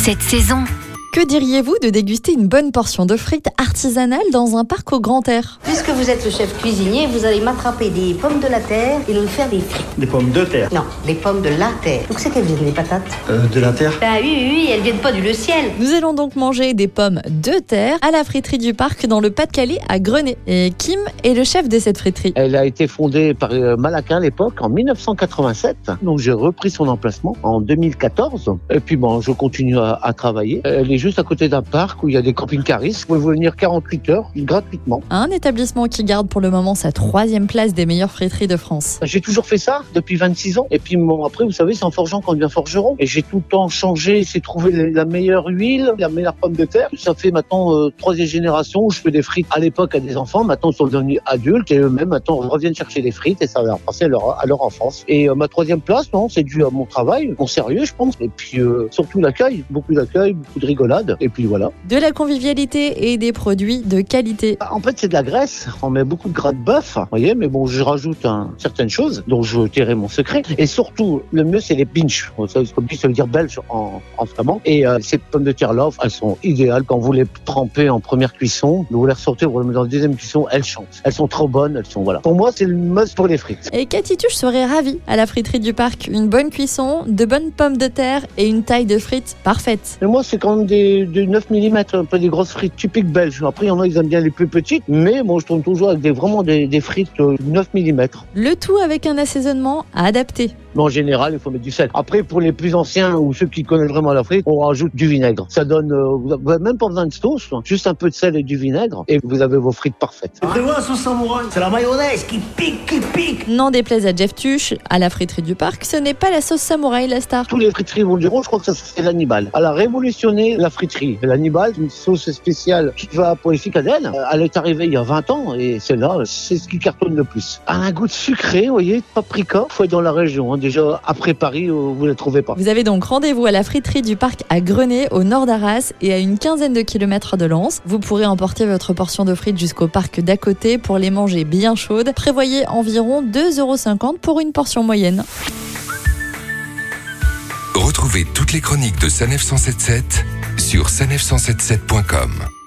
cette saison. Que diriez-vous de déguster une bonne portion de frites artisanales dans un parc au grand air Puisque vous êtes le chef cuisinier, vous allez m'attraper des pommes de la terre et nous faire des frites. Des pommes de terre. Non, des pommes de la terre. Donc c'est qu'elles viennent les patates Euh, de la terre Ah oui, oui, oui, elles viennent pas du le ciel. Nous allons donc manger des pommes de terre à la friterie du parc dans le Pas-de-Calais à Grenay. Et Kim est le chef de cette friterie. Elle a été fondée par euh, Malaquin à l'époque en 1987. Donc j'ai repris son emplacement en 2014. Et puis bon, je continue à, à travailler. Est juste à côté d'un parc où il y a des camping-caristes. Vous pouvez venir 48 heures gratuitement. Un établissement qui garde pour le moment sa troisième place des meilleures friteries de France. J'ai toujours fait ça depuis 26 ans. Et puis bon, après, vous savez, c'est en forgeant qu'on devient forgeron. Et j'ai tout le temps changé, c'est trouver la- meilleure huile, la meilleure pomme de terre. Ça fait maintenant euh, troisième génération où je fais des frites à l'époque à des enfants. Maintenant, ils sont devenus adultes et eux-mêmes maintenant reviennent chercher des frites et ça va passer à leur, à leur enfance. Et euh, ma troisième place, non, c'est dû à mon travail, mon sérieux, je pense. Et puis euh, surtout l'accueil, beaucoup d'accueil, beaucoup de rigolade. Et puis voilà. De la convivialité et des produits de qualité. En fait, c'est de la graisse. On met beaucoup de gras de bœuf, vous voyez, mais bon, je rajoute un- certaines choses, dont je tairai mon secret. Et surtout, le mieux, c'est les pinch. Ça, ça veut dire belge en, en flamand. Et euh, ces pommes de terre là, elles sont idéales quand vous les trempez en première cuisson. Vous les ressortez, vous les mettez dans la deuxième cuisson, elles chantent. Elles sont trop bonnes, elles sont, voilà. Pour moi, c'est le must pour les frites. Et Cathy Tuche serait ravie à la friterie du parc. Une bonne cuisson, de bonnes pommes de terre et une taille de frites parfaite. Et moi, c'est quand même des, des 9 mm, un peu des grosses frites typiques belges. Après, il y en a, ils aiment bien les plus petites. Mais moi, je tourne toujours avec des, vraiment des, des frites euh, 9 mm. Le tout avec un assaisonnement adapté. Mais en général, il faut mettre du sel. Après, pour les plus anciens ou ceux qui connaissent vraiment la frite, on rajoute du vinaigre. Ça donne, euh, vous avez même pas besoin de sauce, hein. juste un peu de sel et du vinaigre, et vous avez vos frites parfaites. Prévois la sauce samouraï. C'est la mayonnaise qui pique, qui pique. N'en déplaise à Jeff Tuche, à la friterie du parc, ce n'est pas la sauce samouraï la star. Tous les friteries vous le diront, je crois que ça c'est l'Hannibal. Elle a révolutionné la friterie. L'Hannibal, c'est une sauce spéciale qui va pour les ficadelles. Euh, Elle est arrivée il y a 20 ans, et celle-là, c'est ce qui cartonne le plus. Elle a un goût de sucré, vous voyez, de paprika. Faut être dans la région, hein. Déjà après Paris, euh, vous ne la trouvez pas. Vous avez donc rendez-vous à la friterie du parc à Grenay, au nord d'Arras, et à une quinzaine de kilomètres de Lens. Vous pourrez emporter votre portion de frites jusqu'au parc d'à côté pour les manger bien chaudes. Prévoyez environ 2,50€ pour une portion moyenne. Retrouvez toutes les chroniques de Sanef 177 sur sanef177.com.